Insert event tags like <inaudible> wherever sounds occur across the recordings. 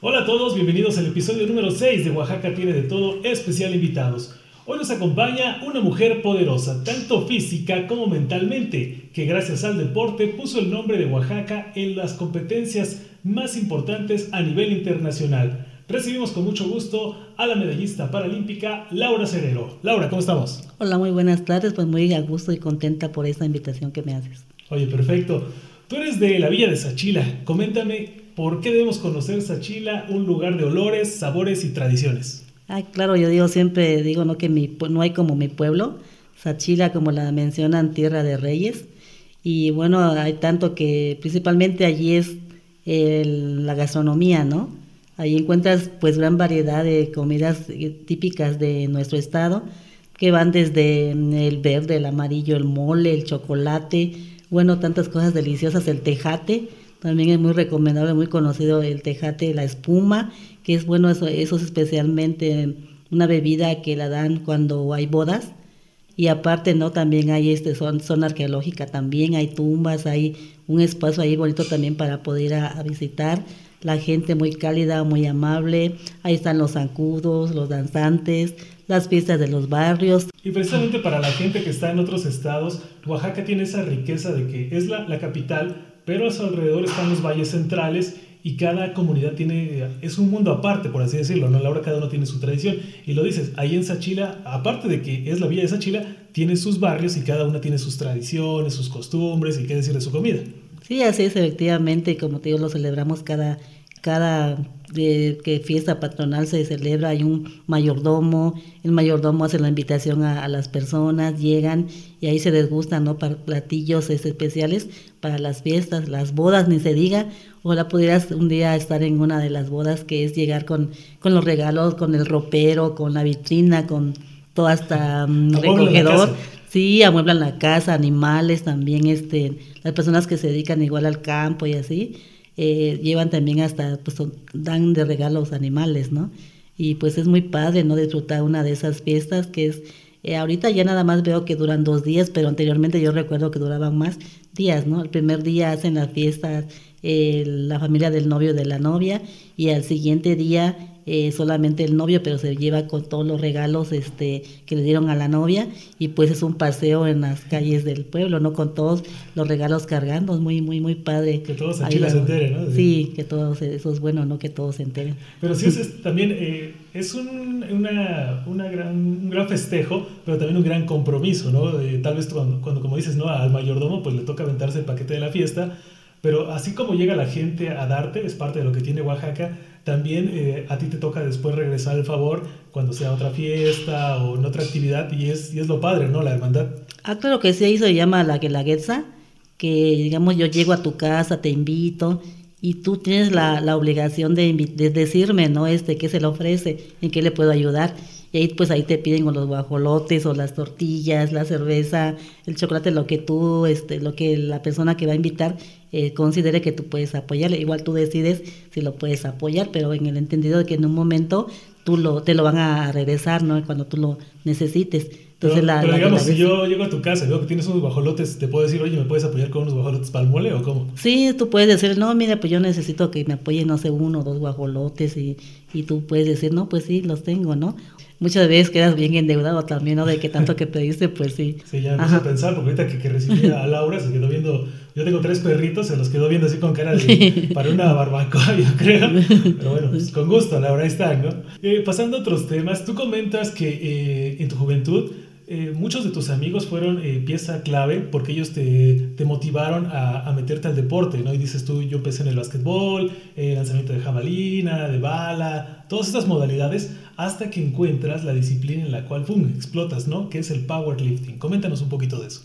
Hola a todos, bienvenidos al episodio número 6 de Oaxaca tiene de todo, especial invitados. Hoy nos acompaña una mujer poderosa, tanto física como mentalmente, que gracias al deporte puso el nombre de Oaxaca en las competencias más importantes a nivel internacional. Recibimos con mucho gusto a la medallista paralímpica Laura Cerero. Laura, ¿cómo estamos? Hola, muy buenas tardes, pues muy a gusto y contenta por esta invitación que me haces. Oye, perfecto. Tú eres de la villa de Sachila. Coméntame, ¿por qué debemos conocer Sachila, un lugar de olores, sabores y tradiciones? Ay, claro, yo digo siempre, digo, no que mi, no hay como mi pueblo, Sachila, como la mencionan, tierra de reyes. Y bueno, hay tanto que principalmente allí es la gastronomía, ¿no? Ahí encuentras pues gran variedad de comidas eh, típicas de nuestro estado, que van desde mm, el verde, el amarillo, el mole, el chocolate, bueno, tantas cosas deliciosas, el tejate, también es muy recomendable, muy conocido el tejate, la espuma, que es bueno, eso, eso es especialmente una bebida que la dan cuando hay bodas. Y aparte, ¿no? También hay este son, zona arqueológica, también hay tumbas, hay un espacio ahí bonito también para poder a, visitar. La gente muy cálida, muy amable. Ahí están los zancudos, los danzantes, las fiestas de los barrios. Y precisamente para la gente que está en otros estados, Oaxaca tiene esa riqueza de que es la, la capital, pero a su alrededor están los valles centrales y cada comunidad tiene, es un mundo aparte, por así decirlo, ¿no? A la hora cada uno tiene su tradición. Y lo dices, ahí en Sachila, aparte de que es la villa de Sachila, tiene sus barrios y cada una tiene sus tradiciones, sus costumbres y qué decir de su comida. Sí, así es, efectivamente, como te digo, lo celebramos cada, cada de que fiesta patronal se celebra, hay un mayordomo, el mayordomo hace la invitación a, las personas, llegan y ahí se desgustan ¿no? para platillos especiales para las fiestas, las bodas, ni se diga, ojalá pudieras un día estar en una de las bodas que es llegar con, con los regalos, con el ropero, con la vitrina, con todo hasta <laughs> um, recogedor. Sí, amueblan la casa, animales también, este, las personas que se dedican igual al campo y así eh, llevan también hasta, pues dan de regalos animales, ¿no? Y pues es muy padre, ¿no? Disfrutar una de esas fiestas que es, eh, ahorita ya nada más veo que duran dos días, pero anteriormente yo recuerdo que duraban más días, ¿no? El primer día hacen las fiestas eh, la familia del novio de la novia y al siguiente día eh, solamente el novio, pero se lleva con todos los regalos este, que le dieron a la novia y pues es un paseo en las calles del pueblo, ¿no? Con todos los regalos cargando, es muy, muy, muy padre. Que todos en Chile se enteren, ¿no? Sí, que todos, eso es bueno, ¿no? Que todos se enteren. Pero sí, es, también eh, es un, una, una gran, un gran festejo, pero también un gran compromiso, ¿no? tal vez cuando, cuando, como dices, ¿no? Al mayordomo pues le toca aventarse el paquete de la fiesta, pero así como llega la gente a darte, es parte de lo que tiene Oaxaca, también eh, a ti te toca después regresar el favor cuando sea otra fiesta o en otra actividad y es, y es lo padre, ¿no? La hermandad. Ah, claro que sí, se llama la guelaguetza, que digamos yo llego a tu casa, te invito y tú tienes la, la obligación de, de, decirme, ¿no? Este, qué se le ofrece, en qué le puedo ayudar. Y ahí pues ahí te piden los guajolotes o las tortillas, la cerveza, el chocolate, lo que tú, este, lo que la persona que va a invitar eh, considere que tú puedes apoyarle. Igual tú decides si lo puedes apoyar, pero en el entendido de que en un momento tú lo, te lo van a regresar, ¿no? Cuando tú lo necesites. Entonces, pero, la, digamos, si yo llego a tu casa y veo que tienes unos guajolotes, ¿te puedo decir, oye, ¿me puedes apoyar con unos guajolotes para el mole o cómo? Sí, tú puedes decir, no, mira, pues yo necesito que me apoye, no sé, uno o dos guajolotes y, y tú puedes decir, no, pues sí, los tengo, ¿no? Muchas veces quedas bien endeudado también, ¿no? De que tanto que pediste, pues sí. Sí, ya puse a pensar, porque ahorita que, que recibí a Laura se quedó viendo, yo tengo tres perritos, se los quedó viendo así con cara de, <laughs> para una barbacoa, yo creo. <laughs> Pero bueno, pues con gusto, Laura, ahí están, ¿no? Eh, pasando a otros temas, tú comentas que eh, en tu juventud eh, muchos de tus amigos fueron eh, pieza clave porque ellos te, motivaron a, meterte al deporte, ¿no? Y dices tú, yo empecé en el básquetbol, el lanzamiento de jabalina, de bala, todas estas modalidades, hasta que encuentras la disciplina en la cual, ¡pum!, explotas, ¿no? Que es el powerlifting. Coméntanos un poquito de eso.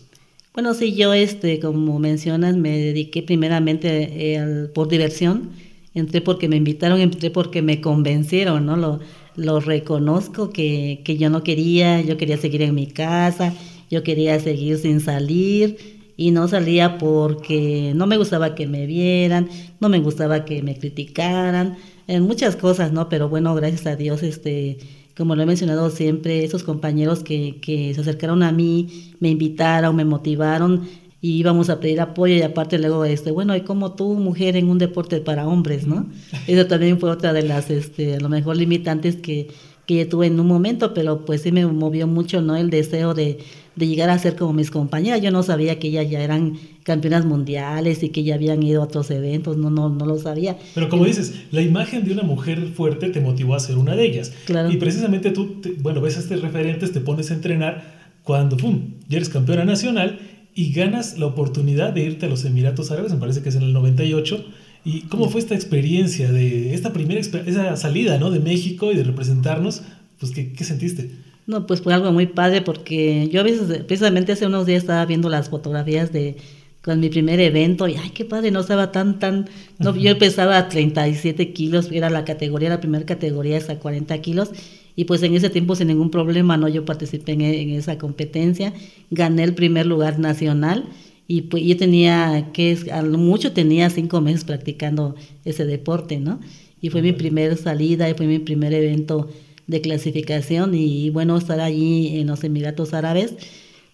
Bueno, sí, yo, este, como mencionas, me dediqué primeramente eh, por diversión. Entré porque me invitaron, entré porque me convencieron, ¿no? Lo, lo reconozco que, que yo no quería, yo quería seguir en mi casa, yo quería seguir sin salir y no salía porque no me gustaba que me vieran, no me gustaba que me criticaran, en muchas cosas, ¿no? Pero bueno, gracias a Dios, este, como lo he mencionado siempre, esos compañeros que, que se acercaron a mí, me invitaron, me motivaron, y íbamos a pedir apoyo y aparte luego, este, bueno, hay como tú, mujer en un deporte para hombres, ¿no? Eso también fue otra de las, este, a lo mejor limitantes que, que tuve en un momento, pero pues sí me movió mucho, ¿no? El deseo de, de llegar a ser como mis compañeras. Yo no sabía que ellas ya eran campeonas mundiales y que ya habían ido a otros eventos, no, no, no lo sabía. Pero como dices, la imagen de una mujer fuerte te motivó a ser una de ellas. Claro. Y precisamente tú, bueno, ves a estos referentes, te pones a entrenar cuando, ¡pum!, ya eres campeona nacional y ganas la oportunidad de irte a los Emiratos Árabes, me parece que es en el 98. ¿Y cómo fue esta experiencia de esta primera esa salida ¿no? de México y de representarnos? Pues, ¿qué, qué sentiste? No, pues fue algo muy padre porque yo a veces, precisamente hace unos días estaba viendo las fotografías de con mi primer evento y ay, qué padre, no estaba tan, tan, no, yo pesaba 37 kilos, era la categoría, la primera categoría hasta 40 kilos y pues en ese tiempo sin ningún problema, ¿no? Yo participé en, en esa competencia, gané el primer lugar nacional y pues yo tenía, que a lo mucho tenía cinco meses practicando ese deporte, ¿no? Y fue mi primer salida y fue mi primer evento de clasificación y bueno, estar allí en los Emiratos Árabes,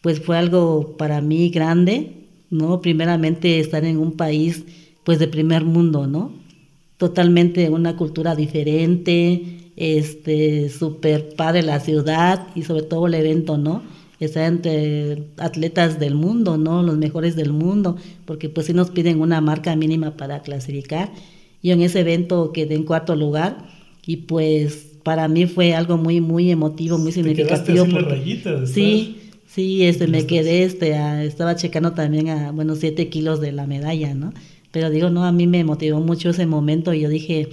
pues fue algo para mí grande, ¿no? Primeramente estar en un país pues de primer mundo, ¿no? Totalmente una cultura diferente, este, súper padre la ciudad y sobre todo el evento, ¿no? Estar entre atletas del mundo, ¿no? Los mejores del mundo, porque pues sí nos piden una marca mínima para clasificar. Yo en ese evento quedé en cuarto lugar y pues para mí fue algo muy, muy emotivo, muy significativo. Te rayitas, sí, sí, este, me quedé, este, estaba checando también a, bueno, siete kilos de la medalla, ¿no? Pero digo, no, a mí me motivó mucho ese momento y yo dije,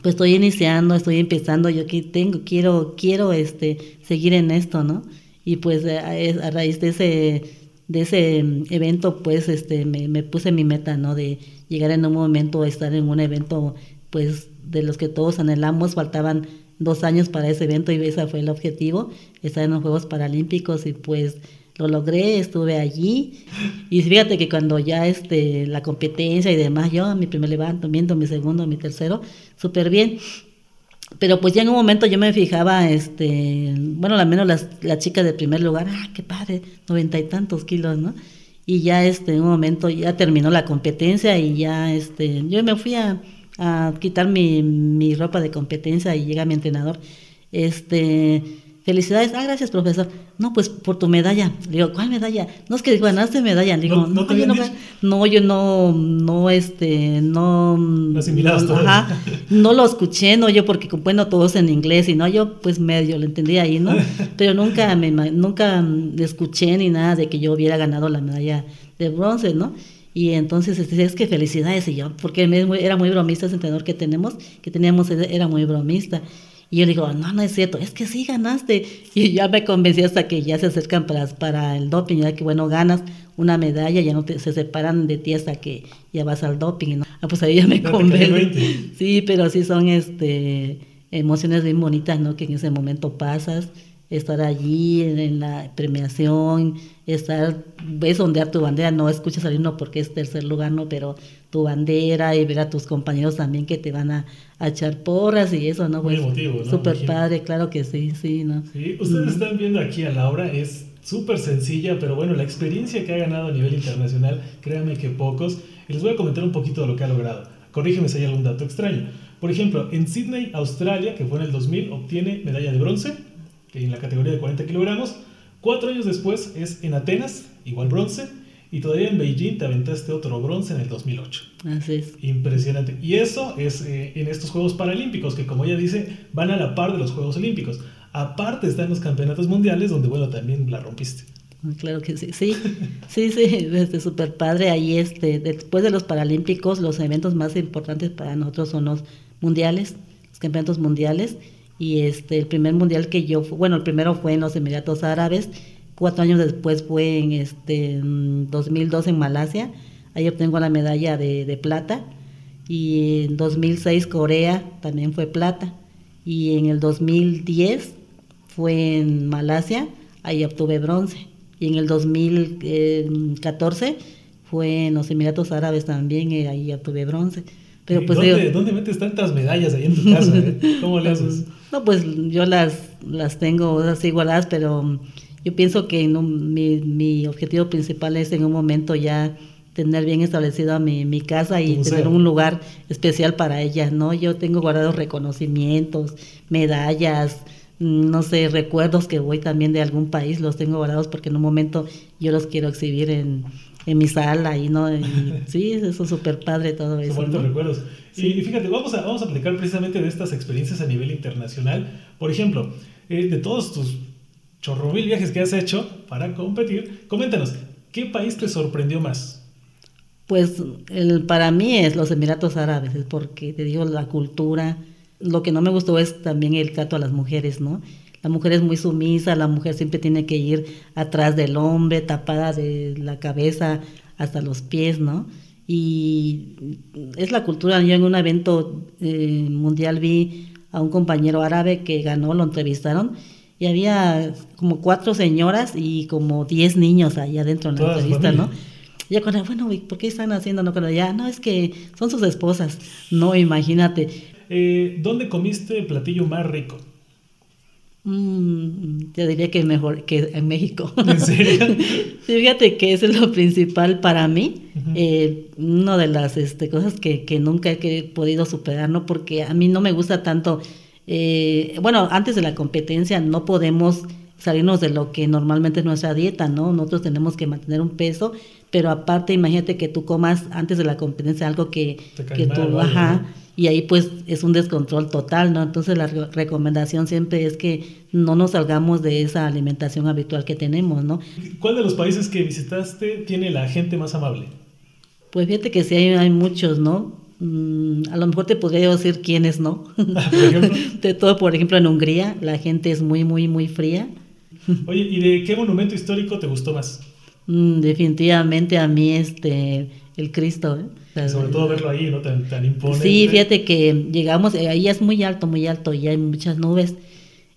pues estoy iniciando, estoy empezando, yo que tengo, quiero, quiero, este, seguir en esto, ¿no? Y pues a, raíz de ese, de ese evento, pues, este, me, me puse mi meta, ¿no? De llegar en un momento a estar en un evento, pues, de los que todos anhelamos, faltaban dos años para ese evento y ese fue el objetivo, estar en los Juegos Paralímpicos y pues lo logré, estuve allí y fíjate que cuando ya este, la competencia y demás, yo mi primer levantamiento, mi segundo, mi tercero, súper bien. Pero pues ya en un momento yo me fijaba, este, bueno, al menos las, la chica de primer lugar, ah, qué padre, noventa y tantos kilos, ¿no? Y ya este, en un momento ya terminó la competencia y ya este, yo me fui a, a quitar mi, mi ropa de competencia y llega mi entrenador. Este, felicidades, ah, gracias profesor. No, pues por tu medalla. Le digo, ¿cuál medalla? No es que ganaste medalla. Le digo, no, no, yo no, no, yo no, no, este, no. No no, ajá, <laughs> no lo escuché, no yo, porque bueno, todos en inglés y no, yo pues medio lo entendí ahí, ¿no? <laughs> Pero nunca me, nunca escuché ni nada de que yo hubiera ganado la medalla de bronce, ¿no? Y entonces este, es que felicidades y yo, porque era muy bromista ese entrenador que tenemos, que teníamos, era muy bromista. Y yo digo, no, no es cierto, es que sí ganaste. <laughs> Y ya me convencí hasta que ya se acercan para, para el doping, ya que bueno, ganas una medalla, ya no te, se separan de ti hasta que ya vas al doping. ¿no? Ah, pues ahí ya me convencí. Sí, pero sí son este emociones bien bonitas, ¿no? Que en ese momento pasas estar allí en, la premiación, estar, ves ondear tu bandera, no escuchas al himno porque es tercer lugar, no, pero tu bandera y ver a tus compañeros también que te van a, echar porras y eso, ¿no? Muy pues, emotivo, ¿no? Súper padre, claro que sí, sí, ¿no? Sí, ustedes están viendo aquí a Laura, es súper sencilla, pero bueno, la experiencia que ha ganado a nivel internacional, créanme que pocos, y les voy a comentar un poquito de lo que ha logrado. Corrígeme si hay algún dato extraño. Por ejemplo, en Sydney, Australia, que fue en el 2000, obtiene medalla de bronce, en la categoría de 40 kilogramos. Cuatro años después es en Atenas, igual bronce, y todavía en Beijing te aventaste otro bronce en el 2008. Así es. Impresionante. Y eso es eh, en estos Juegos Paralímpicos, que como ella dice, van a la par de los Juegos Olímpicos. Aparte están los campeonatos mundiales, donde, bueno, también la rompiste. Ah, claro que sí, sí, sí, sí, este súper padre. Ahí, este, después de los Paralímpicos, los eventos más importantes para nosotros son los mundiales, los campeonatos mundiales y este el primer mundial que yo bueno el primero fue en los Emiratos Árabes cuatro años después fue en este 2002 en Malasia ahí obtengo la medalla de, plata y en 2006 Corea también fue plata y en el 2010 fue en Malasia ahí obtuve bronce y en el 2014 fue en los Emiratos Árabes también y ahí obtuve bronce pero pues ¿Dónde, metes tantas medallas ahí en tu casa? Eh? ¿Cómo le haces? <laughs> No, pues yo las, las tengo así igualadas, pero yo pienso que mi, mi objetivo principal es en un momento ya tener bien establecido mi, mi casa y tener un lugar especial para ellas, ¿no? Yo tengo guardados reconocimientos, medallas, mm, no sé, recuerdos que voy también de algún país, los tengo guardados porque en un momento yo los quiero exhibir en, en mi sala y no <laughs> sí eso es súper padre todo eso buenos recuerdos y, fíjate vamos a vamos a aplicar precisamente de estas experiencias a nivel internacional por ejemplo eh, de todos tus chorro mil viajes que has hecho para competir coméntanos qué país te sorprendió más pues el, para mí es los Emiratos Árabes, es porque te digo la cultura. Lo que no me gustó es también el trato a las mujeres, ¿no? La mujer es muy sumisa, la mujer siempre tiene que ir atrás del hombre, tapada de la cabeza hasta los pies, ¿no? Y es la cultura. Yo en un evento eh, mundial vi a un compañero árabe que ganó, lo entrevistaron, y había como cuatro señoras y como diez niños ahí adentro en la entrevista, ¿no? ya cuando, bueno, ¿por qué están haciendo? No, cuando ya, no, es que son sus esposas. No, imagínate. Eh, ¿Dónde comiste el platillo más rico? Mm, te diría que mejor que en México. <laughs> ¿En serio? <laughs> fíjate que eso es lo principal para mí. Eh, una de las este, cosas que, que nunca he podido superar, ¿no? Porque a mí no me gusta tanto. Eh, bueno, antes de la competencia no podemos salirnos de lo que normalmente es nuestra dieta, ¿no? Nosotros tenemos que mantener un peso, pero aparte imagínate que tú comas antes de la competencia algo que, que tú, baja y ahí pues es un descontrol total, ¿no? Entonces la recomendación siempre es que no nos salgamos de esa alimentación habitual que tenemos, ¿no? ¿Cuál de los países que visitaste tiene la gente más amable? Pues fíjate que sí hay, hay muchos, ¿no? Mm, a lo mejor te podría decir quiénes no. <laughs> De todo, por ejemplo, en Hungría la gente es muy, muy, muy fría. Oye, ¿y de qué monumento histórico te gustó más? Mm, definitivamente a mí este el Cristo. ¿eh? sobre todo verlo ahí, ¿no? Tan, tan imponente. Sí, fíjate que llegamos, eh, ahí es muy alto, muy alto y hay muchas nubes.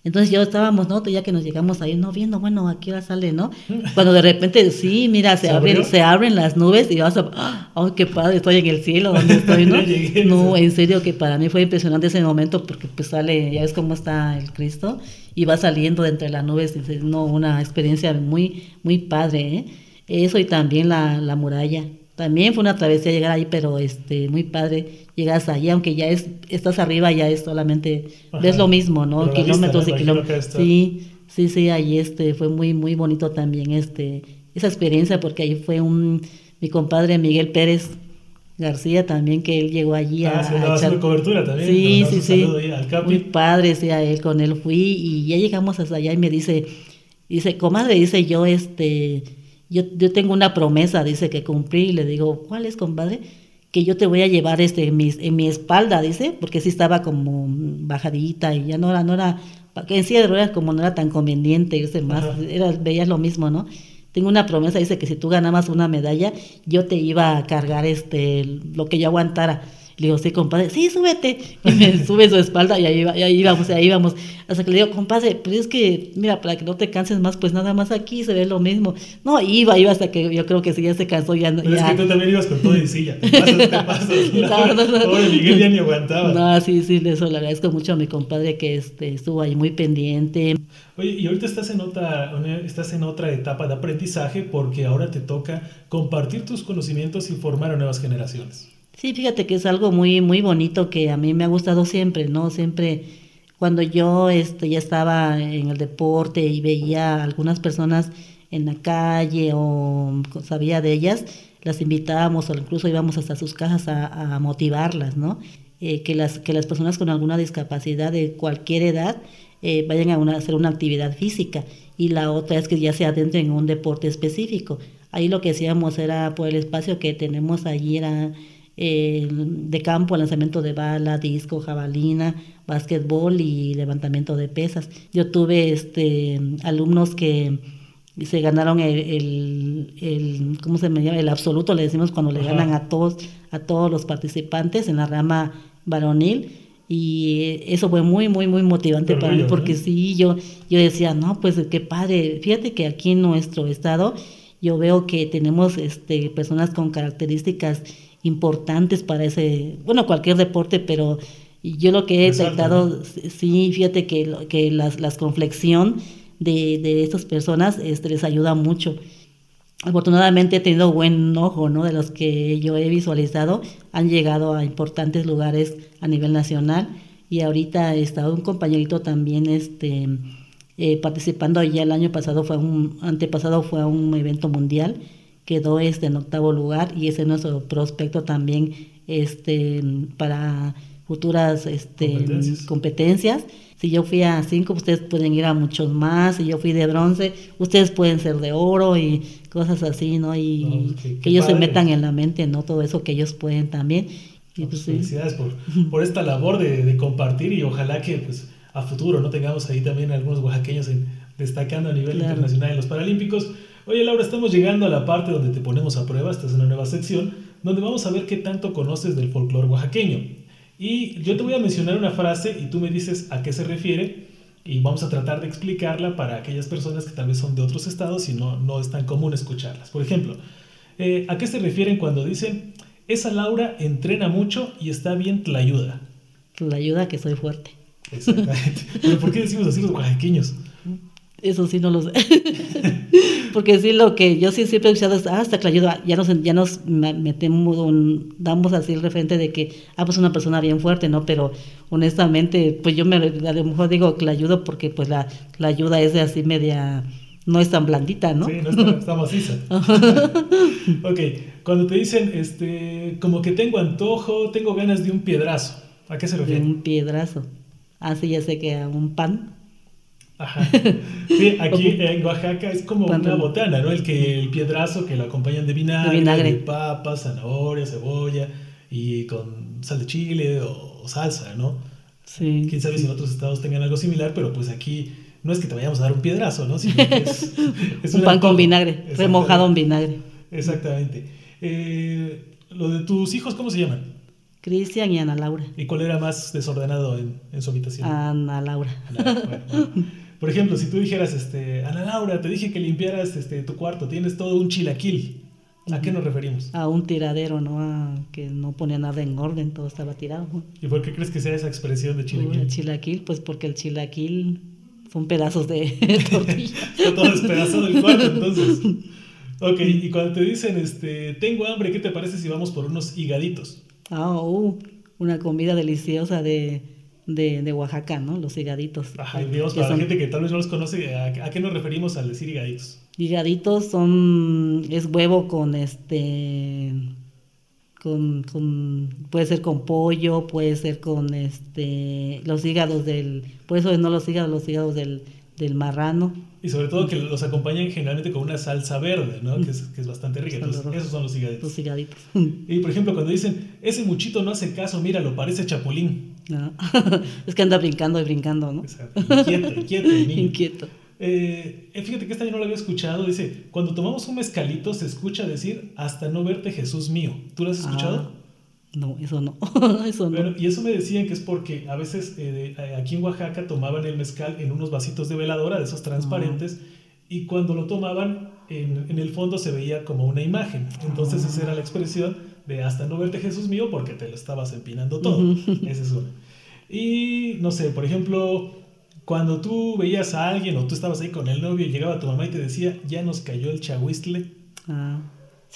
Entonces yo estábamos, ¿no? Ya que nos llegamos ahí, no viendo, bueno, aquí va sale, ¿no? <laughs> Cuando de repente, sí, mira, se, abren, se abren las nubes y vas a, ¡oh, qué padre! Estoy en el cielo, ¿dónde estoy, no? <laughs> no, en serio que para mí fue impresionante ese momento porque pues sale, ya ves cómo está el Cristo y va saliendo de entre las nubes, no, una experiencia muy, muy padre, ¿eh? Eso y también la, la muralla. También fue una travesía llegar ahí, pero este muy padre. Llegas allí, aunque ya es estás arriba, ya es solamente ves lo mismo, ¿no? kilómetros y kilómetros. Sí, sí, sí, ahí este fue muy muy bonito también este esa experiencia porque ahí fue un mi compadre Miguel Pérez García también que él llegó allí ah, a, a echar cobertura también. Sí, sí, sí. Muy padre, sí, a él con él fui y ya llegamos hasta allá y me dice dice, "Comadre, dice yo este yo, yo tengo una promesa, dice, que cumplí. Y le digo, ¿cuál es, compadre? Que yo te voy a llevar este, en, mi, en mi espalda, dice, porque sí estaba como bajadita y ya no era, no era, en sí de ruedas como no era tan conveniente, dice, más, era, veías lo mismo, ¿no? Tengo una promesa, dice, que si tú ganabas una medalla, yo te iba a cargar este, lo que yo aguantara. Le digo, sí, compadre, sí, súbete. Y me <laughs> sube su espalda y ahí, y ahí íbamos, ahí íbamos. Hasta que le digo, compadre, pero es que, mira, para que no te canses más, pues nada más aquí se ve lo mismo. No, iba, iba hasta que yo creo que sí, ya se cansó. Ya, pero es que tú también ibas con todo y silla. Te pasas, te <laughs> pasas. No, no, no, Pobre Miguel ya ni aguantaba. No, sí, sí, eso le agradezco mucho a mi compadre que este, estuvo ahí muy pendiente. Oye, y ahorita estás en, otra, estás en otra etapa de aprendizaje porque ahora te toca compartir tus conocimientos y formar a nuevas generaciones. Sí, fíjate que es algo muy, muy bonito que a mí me ha gustado siempre, ¿no? Siempre cuando yo este, ya estaba en el deporte y veía a algunas personas en la calle o sabía de ellas, las invitábamos o incluso íbamos hasta sus casas a, motivarlas, ¿no? Eh, que, las, que las personas con alguna discapacidad de cualquier edad eh, vayan a, hacer una actividad física y la otra es que ya se adentren en un deporte específico. Ahí lo que hacíamos era, por el espacio que tenemos allí, era de campo, lanzamiento de bala, disco, jabalina, básquetbol y levantamiento de pesas. Yo tuve este, alumnos que se ganaron el, el, ¿cómo se me llama? El absoluto, le decimos cuando le ganan a todos, a todos los participantes en la rama varonil. Y eso fue muy, muy, muy motivante para mí, porque sí, yo, yo decía, no, pues qué padre. Fíjate que aquí en nuestro estado yo veo que tenemos este, personas con características importantes para ese, bueno, cualquier deporte, pero yo lo que he detectado, sí, fíjate que, que las, las conflexión de, de estas personas este, les ayuda mucho. Afortunadamente he tenido buen ojo, ¿no? De los que yo he visualizado, han llegado a importantes lugares a nivel nacional y ahorita está un compañerito también este, eh, participando ya el año pasado, fue un, antepasado fue a un evento mundial, quedó este en octavo lugar y ese es nuestro prospecto también este, para futuras este, competencias. Si yo fui a cinco, ustedes pueden ir a muchos más. Si yo fui de bronce, ustedes pueden ser de oro y cosas así, ¿no? Y que ellos se metan en la mente, ¿no? Todo eso que ellos pueden también. Y pues, felicidades por, por, esta labor de, de, compartir y ojalá que pues a futuro no tengamos ahí también algunos oaxaqueños en, destacando a nivel internacional en los Paralímpicos. Oye Laura, estamos llegando a la parte donde te ponemos a prueba, esta es una nueva sección, donde vamos a ver qué tanto conoces del folclore oaxaqueño. Y yo te voy a mencionar una frase y tú me dices a qué se refiere y vamos a tratar de explicarla para aquellas personas que tal vez son de otros estados y no, no es tan común escucharlas. Por ejemplo, eh, ¿a qué se refieren cuando dicen esa Laura entrena mucho y está bien la ayuda? La ayuda que soy fuerte. Exactamente. <laughs> ¿Pero por qué decimos así los oaxaqueños? Eso sí no lo sé. <laughs> Porque sí, lo que yo sí siempre he escuchado es, ah, hasta que la ayuda, ya nos, ya nos metemos, damos así el referente de que, ah, pues una persona bien fuerte, ¿no? Pero honestamente, pues yo me, a lo mejor digo que la ayudo porque pues la, la ayuda es de así media, no es tan blandita, ¿no? Sí, no está, está maciza. <laughs> ok, cuando te dicen, este, como que tengo antojo, tengo ganas de un piedrazo, ¿a qué se refiere? De un piedrazo. Ah, sí, ya sé que a un pan. Ajá. Sí, aquí en Oaxaca es como una botana, ¿no? El que el piedrazo que lo acompañan de vinagre, de, vinagre. de papa, zanahoria, cebolla y con sal de chile o, salsa, ¿no? Sí. Quién sabe si en otros estados tengan algo similar, pero pues aquí no es que te vayamos a dar un piedrazo, ¿no? Sino que es, <laughs> es un pan con vinagre, remojado en vinagre. Exactamente. Eh, lo de tus hijos, ¿cómo se llaman? Cristian y Ana Laura. ¿Y cuál era más desordenado en, en su habitación? Ana Laura. <laughs> Por ejemplo, si tú dijeras, este, Ana Laura, te dije que limpiaras este, tu cuarto, tienes todo un chilaquil. ¿A qué nos referimos? A un tiradero, ¿no? A que no ponía nada en orden, todo estaba tirado. ¿Y por qué crees que sea esa expresión de chilaquil? El chilaquil, pues porque el chilaquil son pedazos de <laughs> tortilla. Está todo despedazado el cuarto, <laughs> entonces. Ok, y cuando te dicen, este, tengo hambre, ¿qué te parece si vamos por unos higaditos? Ah, uh, una comida deliciosa de, de, de, Oaxaca, ¿no? Los higaditos. Ajá, y digamos, para la gente que tal vez no los conoce, ¿a, qué nos referimos al decir higaditos? Higaditos son, es huevo con este, con, con, puede ser con pollo, puede ser con este, los hígados del, por eso no los hígados, los hígados del, del marrano. Y sobre todo que los acompañan generalmente con una salsa verde, ¿no? Que es, que es bastante rica. Entonces, esos son los higaditos. Los higaditos. Y por ejemplo, cuando dicen, ese muchito no hace caso, míralo, parece chapulín. No. <laughs> es que anda brincando y brincando, ¿no? Exacto. Inquieto, inquieto. Niño. <laughs> Inquieto. Eh, fíjate que esta yo no lo había escuchado. Dice, cuando tomamos un mezcalito se escucha decir, hasta no verte Jesús mío. ¿Tú lo has escuchado? Ah. No, eso no. <laughs> eso no. y eso me decían que es porque a veces eh, aquí en Oaxaca tomaban el mezcal en unos vasitos de veladora, de esos transparentes, y cuando lo tomaban, en, en, el fondo se veía como una imagen. Entonces esa era la expresión de hasta no verte Jesús mío porque te lo estabas empinando todo. Esa es una. Y no sé, por ejemplo, cuando tú veías a alguien o tú estabas ahí con el novio y llegaba tu mamá y te decía, ya nos cayó el chahuistle. Ah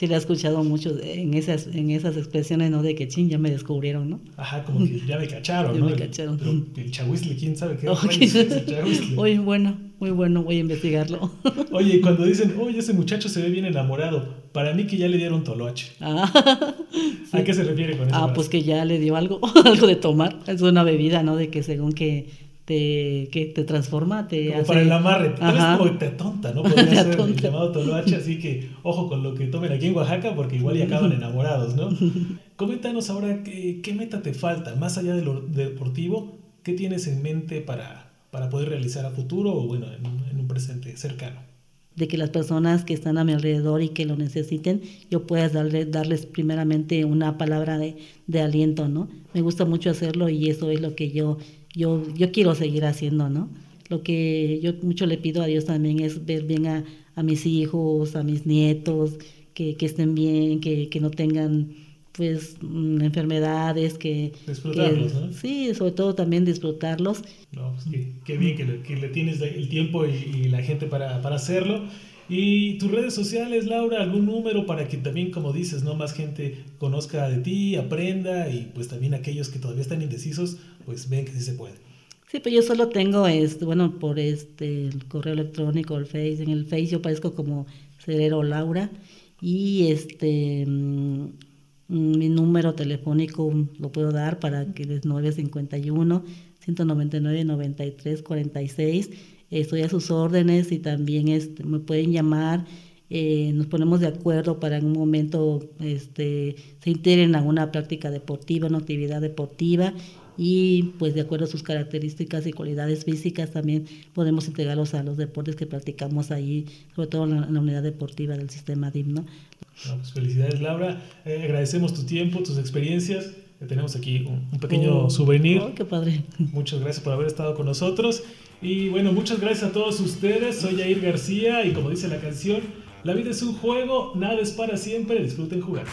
sí le he escuchado mucho en esas, en esas expresiones, ¿no? De que ching, ya me descubrieron, ¿no? Ajá, como que ya me cacharon, ya ¿no? me cacharon. Pero el chahuistle, ¿quién sabe qué <laughs> oh, es el chahuistle? Oye, bueno, muy bueno, voy a investigarlo. <laughs> Oye, cuando dicen, oye, ese muchacho se ve bien enamorado, para mí que ya le dieron toloache. Ah, <laughs> sí. ¿A qué se refiere con eso? Ah, pues que ya le dio algo, <laughs> algo de tomar. Es una bebida, ¿no? De que según que te, que te transforma, te como hace... para el amarre, tal vez como te tonta, ¿no? Podría ser el llamado toloache, así que ojo con lo que tomen aquí en Oaxaca porque igual y acaban enamorados, ¿no? Coméntanos ahora qué, qué meta te falta, más allá de lo deportivo, ¿qué tienes en mente para, para poder realizar a futuro o bueno, en, un presente cercano? de que las personas que están a mi alrededor y que lo necesiten, yo pueda darle, darles primeramente una palabra de, de aliento, ¿no? Me gusta mucho hacerlo y eso es lo que yo yo, yo quiero seguir haciendo, ¿no? Lo que yo mucho le pido a Dios también es ver bien a, a mis hijos, a mis nietos, que, que estén bien, que, que, no tengan pues mm, enfermedades que disfrutarlos ¿no? sí sobre todo también disfrutarlos no pues qué, bien que le, que le, tienes el tiempo y, la gente para, para, hacerlo y tus redes sociales Laura algún número para que también como dices no más gente conozca de ti aprenda y pues también aquellos que todavía están indecisos pues ven que sí se puede Sí, pues yo solo tengo, este, bueno, por este el correo electrónico, el Face. En el Face yo parezco como Cerero Laura. Y este mm, mi número telefónico lo puedo dar para que es 951 199 93 46. Estoy a sus órdenes y también este, me pueden llamar. Eh, nos ponemos de acuerdo para en un momento este, se integren a una práctica deportiva, una actividad deportiva y pues de acuerdo a sus características y cualidades físicas también podemos integrarlos a los deportes que practicamos ahí, sobre todo en la, unidad deportiva del sistema DIM. ¿no? Pues, felicidades Laura, eh, agradecemos tu tiempo, tus experiencias. Tenemos aquí un, pequeño oh, souvenir. Oh, qué padre. <laughs> Muchas gracias por haber estado con nosotros. Y bueno, muchas gracias a todos ustedes. Soy Jair García y como dice la canción, la vida es un juego, nada es para siempre, disfruten jugar.